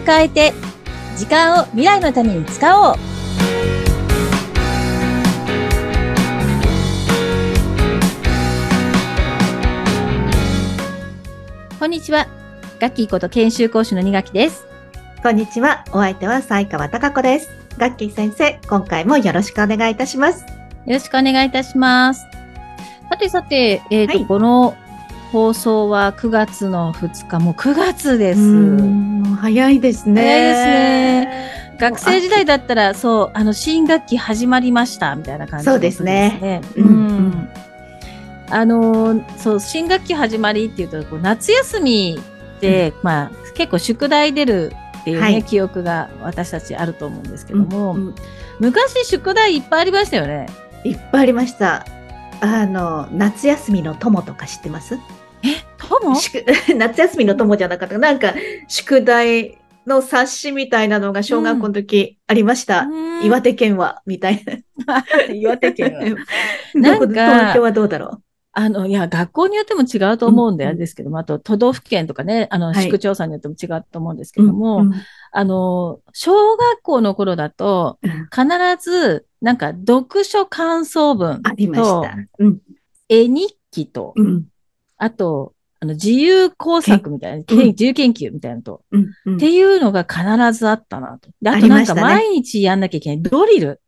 を変えて、時間を未来のために使おう。こんにちは。ガッキーこと研修講師の二垣です。こんにちは。お相手は西川貴子です。ガッキー先生、今回もよろしくお願いいたします。よろしくお願いいたします。さてさて、えっ、と、はいこの放送は9月の2日、もう9月です。うん早いですね。早いですね。学生時代だったら、そう、あの、新学期始まりました、みたいな感じのそうですね。うんうん。あのー、そう、新学期始まりっていうと、こう夏休みで、まあ、結構宿題出るっていうね、はい記憶が私たちあると思うんですけども、うんうん昔宿題いっぱいありましたよね。いっぱいありました。あの、夏休みの友とか知ってます？夏休みの友じゃなかった。なんか、宿題の冊子みたいなのが小学校の時ありました。うん岩手県は、みたいな。岩手県は なんか東京はどうだろあの、いや、学校によっても違うと思うんで、うんあれですけども、あと、都道府県とかね、あの、はい市区町村によっても違うと思うんですけう。ども、うんあの、小学校の頃だと、うん必ず、なんか、読書感想文ありましと、た。うん。絵日記と、うん。あと、あの、自由工作みたいな、けうん自由研究みたいなのと、うん。うんっていうのが必ずあったなと。でああとなんか毎日やんなきゃいけない。ドリル。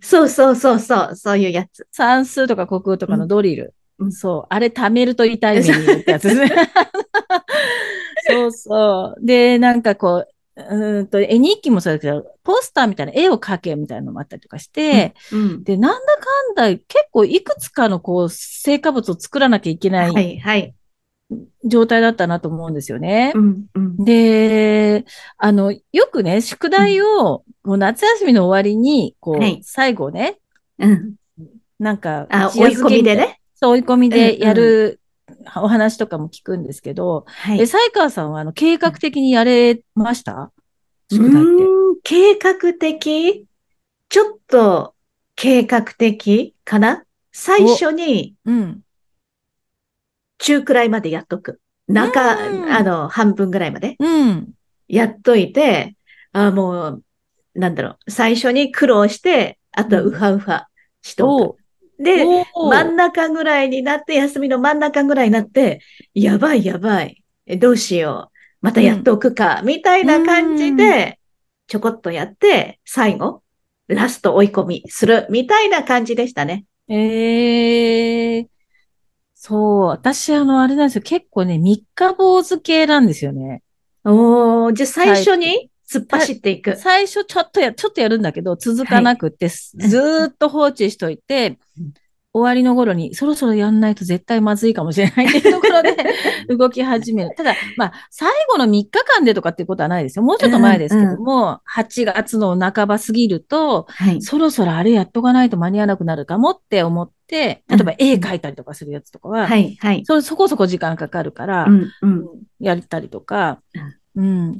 そうそうそうそう、そういうやつ。算数とか国語とかのドリル。うんそう。あれ貯めると痛い目ってやつですね。そうそう。で、なんかこう、うーんと、絵日記もそうだけど、ポスターみたいな絵を描けみたいなのもあったりとかして、うん。で、なんだかんだ結構いくつかのこう、成果物を作らなきゃいけなはいい、はい。状態だったなと思うんですよね。うん、うん。で、あの、よくね、宿題を、もう夏休みの終わりに、こう、はい最後ね、うん。なんか、追い込みでね。そう、追い込みでやるお話とかも聞くんですけど、はえ、。西川さんはあの計画的にやれました？宿題って。うーん計画的？ちょっと計画的かな？最初にうん。中くらいまでやっとく。中、うんあの、半分ぐらいまでうん。やっといて、あもう、なんだろう、最初に苦労して、あとはウハウハしとおく。で、真ん中ぐらいになって、休みの真ん中ぐらいになって、やばいやばい。えどうしよう。またやっておくか。みたいな感じで、ちょこっとやって、最後、ラスト追い込みする。みたいな感じでしたね。ええそう、私あの、あれなんですよ。結構ね、三日坊主系なんですよね。おー、じゃあ最初に突っ走っていく。最初ちょっとや、ちょっとやるんだけど、続かなくって、ずーっと放置しといてうん、終わりの頃に、そろそろやんないと絶対まずいかもしれないっていうところで 動き始める。ただ、まあ、最後の3日間でとかっていうことはないですよ。もうちょっと前ですけども、8月の半ば過ぎると、はい。そろそろあれやっとかないと間に合わなくなるかもって思って、例えばうん絵描いたりとかするやつとかは、はい、はい。それそこそこ時間かかるから、うん、うん。やったりとか、うん、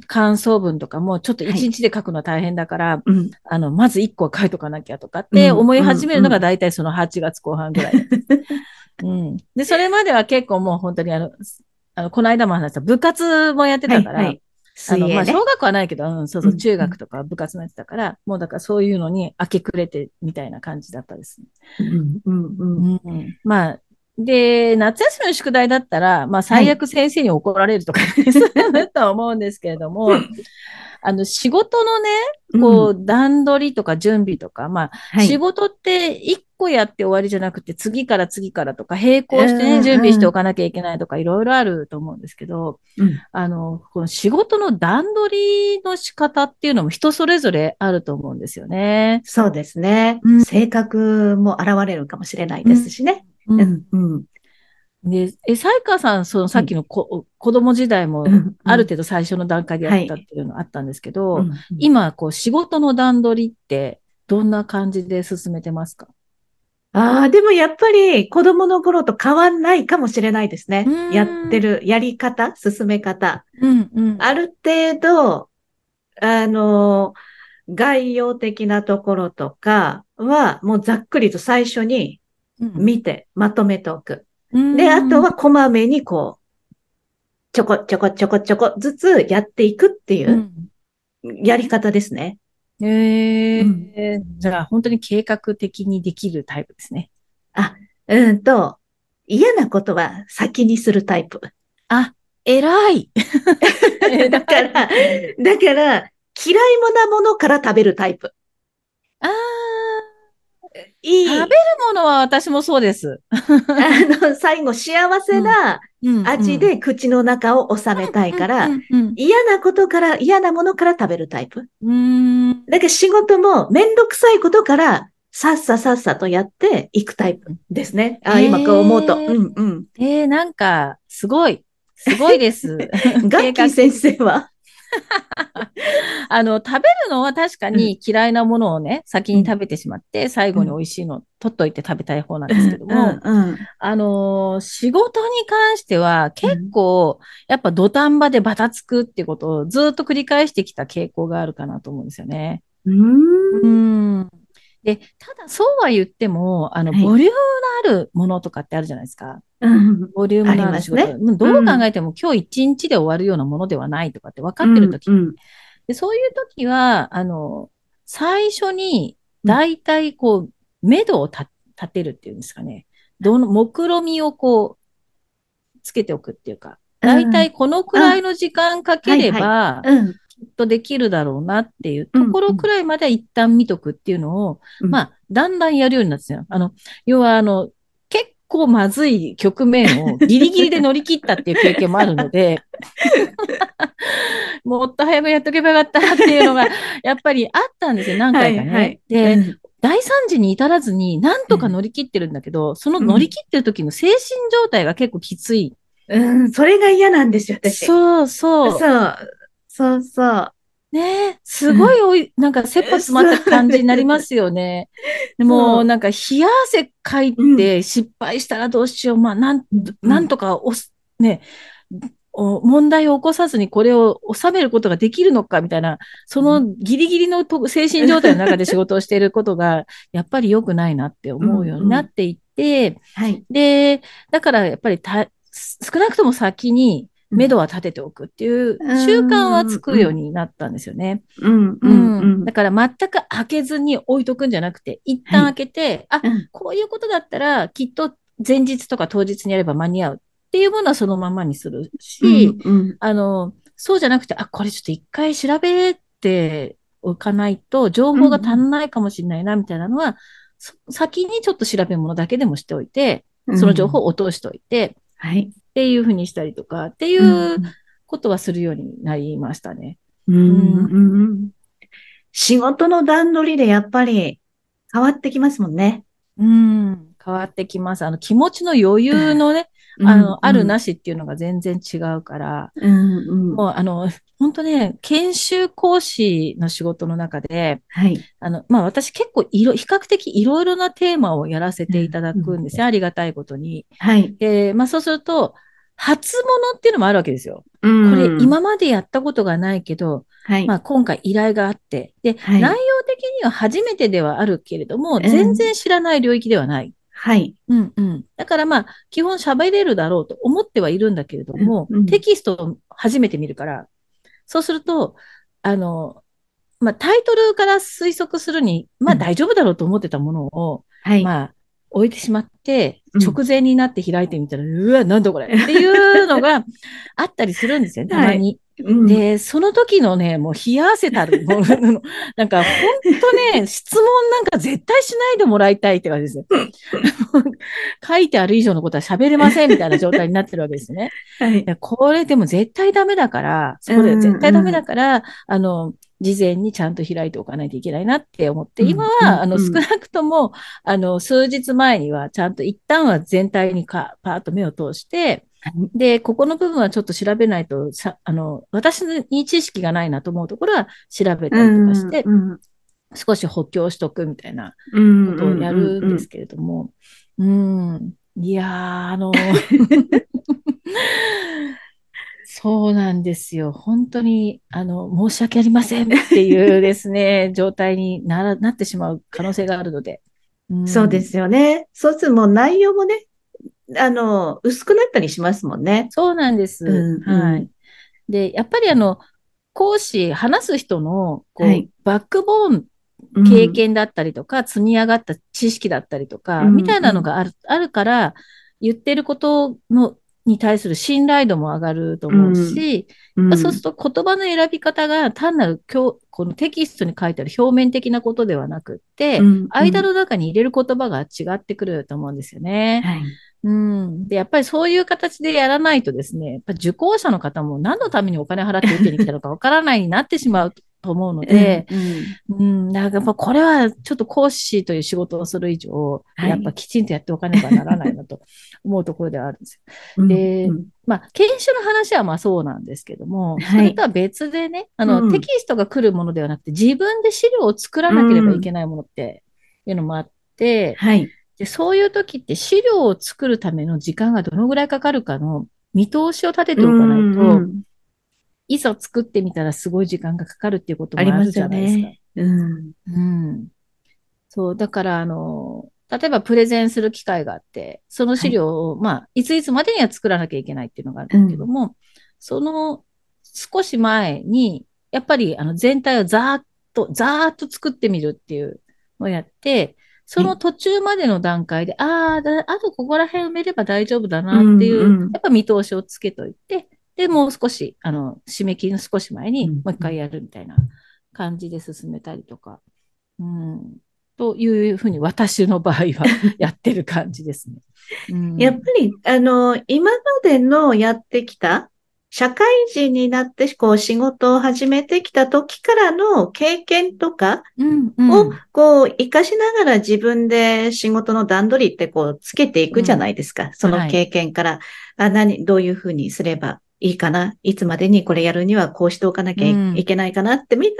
感想文とかもちょっと1日で書くのは大変だから、うん。あの、まず1個は書いとかなきゃとかってうん思い始めるのうんが大体その8月後半ぐらい。うん。で、それまでは結構もう本当にあの、あの、この間も話した部活もやってたから、はいはいあの、まあ。小学校はないけど、うん、そうそうう、ん中学とか部活のやってたから、もうだからそういうのに明け暮れてみたいな感じだったですね。うん、うん、うん。うん。まあ、で、夏休みの宿題だったら、まあ、最悪先生に怒られるとか、ね、そうだとは思うんですけれども、あの、仕事のね、こう、段取りとか準備とか、まあ、はい。仕事って一個やって終わりじゃなくて、次から次からとか、並行してね、うん。準備しておかなきゃいけないとか、いろいろあると思うんですけど、うん。あの、この仕事の段取りの仕方っていうのも人それぞれあると思うんですよね。そうですね。う。ん。性格も現れるかもしれないですしね。ううん、うん。で、え、サイカさん、そのさっきのこ、子供時代もうんある程度最初の段階でやったっていうのあったんですけど、うん今、こう、仕事の段取りってどんな感じで進めてますか？ああ、でもやっぱり子供の頃と変わんないかもしれないですねうん。やってるやり方、進め方。うん、うん。ある程度、あの、概要的なところとかは、もうざっくりと最初に見てまとめておく。で、あとはこまめにこう、ちょこちょこちょこちょこずつやっていくっていうやり方ですね。うん、えー、うん、じゃあ本当に計画的にできるタイプですね。あ、うんと、嫌なことは先にするタイプ。あ、偉い。だから、だから、嫌いもなものから食べるタイプ。いい。食べるものは私もそうです。あの、最後幸せな味で口の中を収めたいから、嫌なことから、嫌なものから食べるタイプ。うん。だから仕事もめんどくさいことからさっささっさとやっていくタイプですね。あ、今こう思うと。うんうん。えー、なんか、すごい。すごいです。ガッキー先生は？あの、食べるのは確かに嫌いなものをね、先に食べてしまって、最後に美味しいの取っといて食べたい方なんですけども、あの、仕事に関しては結構、やっぱ土壇場でバタつくってことをずっと繰り返してきた傾向があるかなと思うんですよね。うん。で、ただそうは言っても、あの、ボリュームのあるものとかってあるじゃないですか。ボリュームのある仕事。ね、どう考えても、今日一日で終わるようなものではないとかって分かってるとき、うん。うん、で、そういうときは、あの、最初に、だいたいこう、目処を立てるっていうんですかね。どの、目論みをこう、つけておくっていうか、だいたいこのくらいの時間かければ、きっとできるだろうなっていうところくらいまでは一旦見とくっていうのを、うん、まあ、だんだんやるようになってたよ。あの、要はあの、結構まずい局面をギリギリで乗り切ったっていう経験もあるので、もっと早くやっとけばよかったっていうのが、やっぱりあったんですよ、何回かね。はいはい、で、うん大惨事に至らずに、なんとか乗り切ってるんだけど、うん、その乗り切ってる時の精神状態が結構きつい。うん、それが嫌なんですよ、私。そうそう。そう。そうそう。ね。すごいおい、なんか切羽詰まった感じになりますよね。でも、なんか冷や汗かいて失敗したらどうしよう。まあ、なん、なんとかおす、ね、問題を起こさずにこれを収めることができるのかみたいな、そのギリギリの精神状態の中で仕事をしていることが、やっぱり良くないなって思うようになっていって、はい、で、だからやっぱりた少なくとも先に目処は立てておくっていう習慣はつくようになったんですよね。だから全く開けずに置いとくんじゃなくて、一旦開けて、はい、あ、こういうことだったらきっと前日とか当日にやれば間に合うっていうものはそのままにするし、うん。うん、あの、そうじゃなくて、あ、これちょっと一回調べておかないと情報が足んないかもしれないな、みたいなのは、うん、先にちょっと調べ物だけでもしておいて、その情報を落としておいて、はい。っていうふうにしたりとか、っていうことはするようになりましたね。うん、仕事の段取りでやっぱり変わってきますもんね。うん、変わってきます。あの、気持ちの余裕のね、あの、うんあるなしっていうのが全然違うから、うんうん、もうあの、本当ね、研修講師の仕事の中で、はい。あの、まあ私結構いろ、比較的いろいろなテーマをやらせていただくんですよ。うん、ありがたいことに。はい。で、まあそうすると、初物っていうのもあるわけですよ。これ今までやったことがないけど、はい、まあ今回依頼があって、で、はい、内容的には初めてではあるけれども、全然知らない領域ではない。はい。うんうん。だからまあ、基本喋れるだろうと思ってはいるんだけれども、うんうん、テキストを初めて見るから、そうすると、あの、まあ、タイトルから推測するに、まあ大丈夫だろうと思ってたものを、はい、まあ、置いてしまって、直前になって開いてみたら、うん、うわ、なんだこれっていうのがあったりするんですよ、たまに。うん、で、その時のね、もう冷や汗たる、なんか本当ね、質問なんか絶対しないでもらいたいって感じですよ。書いてある以上のことは喋れませんみたいな状態になってるわけですね。はい、これでも絶対ダメだから、それ絶対ダメだから、うんうん、あの、事前にちゃんと開いておかないといけないなって思って、今は、あの、少なくとも、あの、数日前には、ちゃんと一旦は全体にか、パーッと目を通して、で、ここの部分はちょっと調べないと、さあの、私に知識がないなと思うところは調べたりとかして、少し補強しとくみたいなことをやるんですけれども、うん、いやー、あの、そうなんですよ。本当に、あの、申し訳ありませんっていうですね、状態にならなってしまう可能性があるので。うん、そうですよね。そうするともう内容もね、あの、薄くなったりしますもんね。そうなんです。うんうんはい。で、やっぱりあの、講師、話す人の、こう、はいバックボーン、うん経験だったりとか、積み上がった知識だったりとか、うんみたいなのがある、あるから、言ってることの、に対する信頼度も上がると思うし、うんそうすると言葉の選び方が単なる今日このテキストに書いてある表面的なことではなくって、うん間の中に入れる言葉が違ってくると思うんですよね。はい。うん。で、やっぱりそういう形でやらないとですね、やっぱ受講者の方も何のためにお金払って受けに来たのかわからないになってしまうと思うので、うんうん、だからやっぱこれはちょっと講師という仕事をする以上、はいやっぱきちんとやっておかねばならないなと思うところではあるんですよ。うんでうんまあ、研修の話はまあそうなんですけども、はいそれとは別でね、あの、うんテキストが来るものではなくて、自分で資料を作らなければいけないものっていうのもあって、はい。でそういう時って資料を作るための時間がどのぐらいかかるかの見通しを立てておかないと、うんいざ作ってみたらすごい時間がかかるっていうこともあるじゃないですか。ね。うん。うん。そう、だから、あの、例えばプレゼンする機会があって、その資料を、まあ、いついつまでには作らなきゃいけないっていうのがあるんだけども、その少し前に、やっぱりあの全体をざーっと、ざーっと作ってみるっていうのをやって、その途中までの段階で、ああ、だあとここら辺埋めれば大丈夫だなっていう、うんうん。やっぱ見通しをつけといて、で、もう少し、あの、締め切りの少し前に、うん。もう一回やるみたいな感じで進めたりとか、うん、というふうに私の場合は やってる感じですね。うん。やっぱり、あの、今までのやってきた、社会人になって、こう、仕事を始めてきた時からの経験とかうんうん。を、こう、活かしながら自分で仕事の段取りって、こう、つけていくじゃないですか。その経験から、あ、何、どういうふうにすればいいかな？いつまでにこれやるにはこうしておかなきゃい,、うん。けないかなって、みん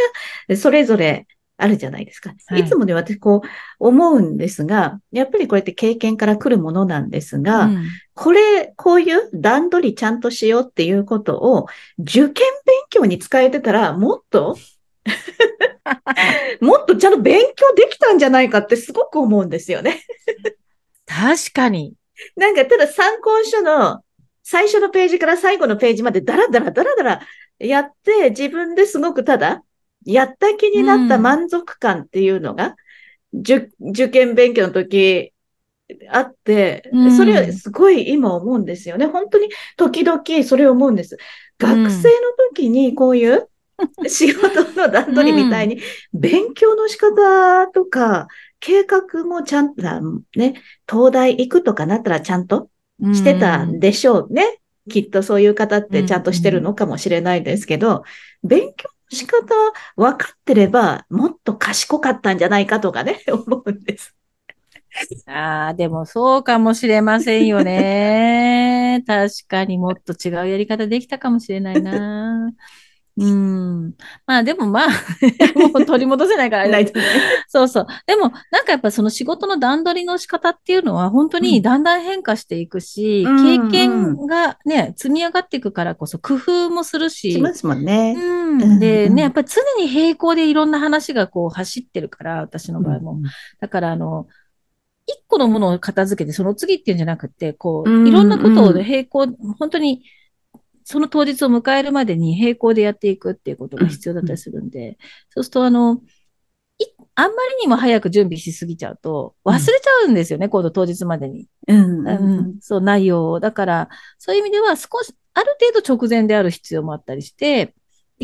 な、それぞれあるじゃないですか。はい。いつもね、私、こう、思うんですが、やっぱりこれって経験から来るものなんですが、うんこれ、こういう段取りちゃんとしようっていうことを受験勉強に使えてたら、もっと、もっとちゃんと勉強できたんじゃないかってすごく思うんですよね。確かに。なんか、ただ参考書の最初のページから最後のページまでダラダラダラダラやって、自分ですごくただ、やった気になった満足感っていうのが、受受験勉強の時あってうん、それはすごい今思うんですよね。本当に時々それを思うんです。学生の時にこういう 仕事の段取りみたいに、勉強の仕方とか、計画もちゃんと、ね、東大行くとかなったらちゃんとしてたんでしょうね。きっとそういう方ってちゃんとしてるのかもしれないですけど、勉強の仕方分かってれば、もっと賢かったんじゃないかとかね、思うんです。ああ、でもそうかもしれませんよね。確かにもっと違うやり方できたかもしれないな。うん。まあでもまあ、もう取り戻せないからあれだけどそうそう。でも、なんかやっぱその仕事の段取りの仕方っていうのは本当にだんだん変化していくし、うん経験がね、積み上がっていくからこそ工夫もするし、しますもんね。うん。で、うんね、やっぱり常に並行でいろんな話がこう走ってるから、私の場合も。だから、あの、一個のものを片付けて、その次っていうんじゃなくて、こうんう、いろんなことを並行、本当に、その当日を迎えるまでに並行でやっていくっていうことが必要だったりするんで、そうすると、あの、いあんまりにも早く準備しすぎちゃうと、忘れちゃうんですよね、今度当日までに。うん。うん、そう、内容を。だから、そういう意味では少し、ある程度直前である必要もあったりして、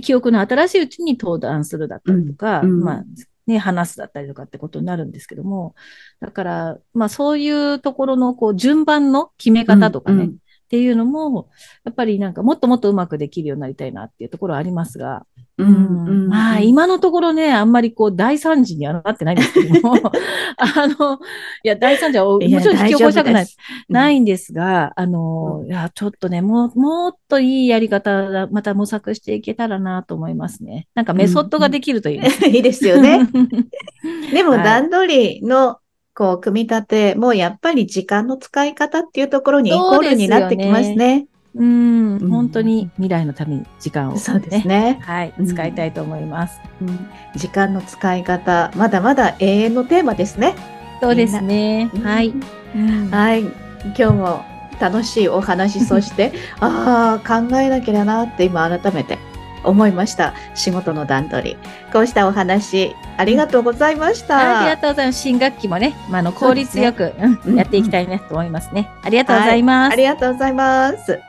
記憶の新しいうちに登壇するだったりとか、うんうんまあ、ね、話すだったりとかってことになるんですけども、だから、まあそういうところの、こう、順番の決め方とかね、うんっていうのも、やっぱりなんかもっともっとうまくできるようになりたいなっていうところはありますが、うん。うん。まあ今のところね、あんまりこう大惨事にはなってないんですけども、あの、いや、大惨事はもちろん引き起こしたくない。ないんですが、あの、いや、ちょっとね、もう、もっといいやり方が、また模索していけたらなと思いますね。なんかメソッドができるといいです。いいですよね。でもはい。段取りの、こう、組み立てもやっぱり時間の使い方っていうところにイコールになってきますね。うん、うん本当に未来のために時間を、ね。そうですね。はい、うん使いたいと思います。うん時間の使い方、まだまだ永遠のテーマですね。そうですね。はい。うんはい。今日も楽しいお話、そして、ああ、考えなきゃなって今改めて思いました。仕事の段取り。こうしたお話、ありがとうございました。ありがとうございます。新学期もね、まあ、あの効率よく、うんうんやっていきたいなと思いますね。ありがとうございます。ありがとうございます。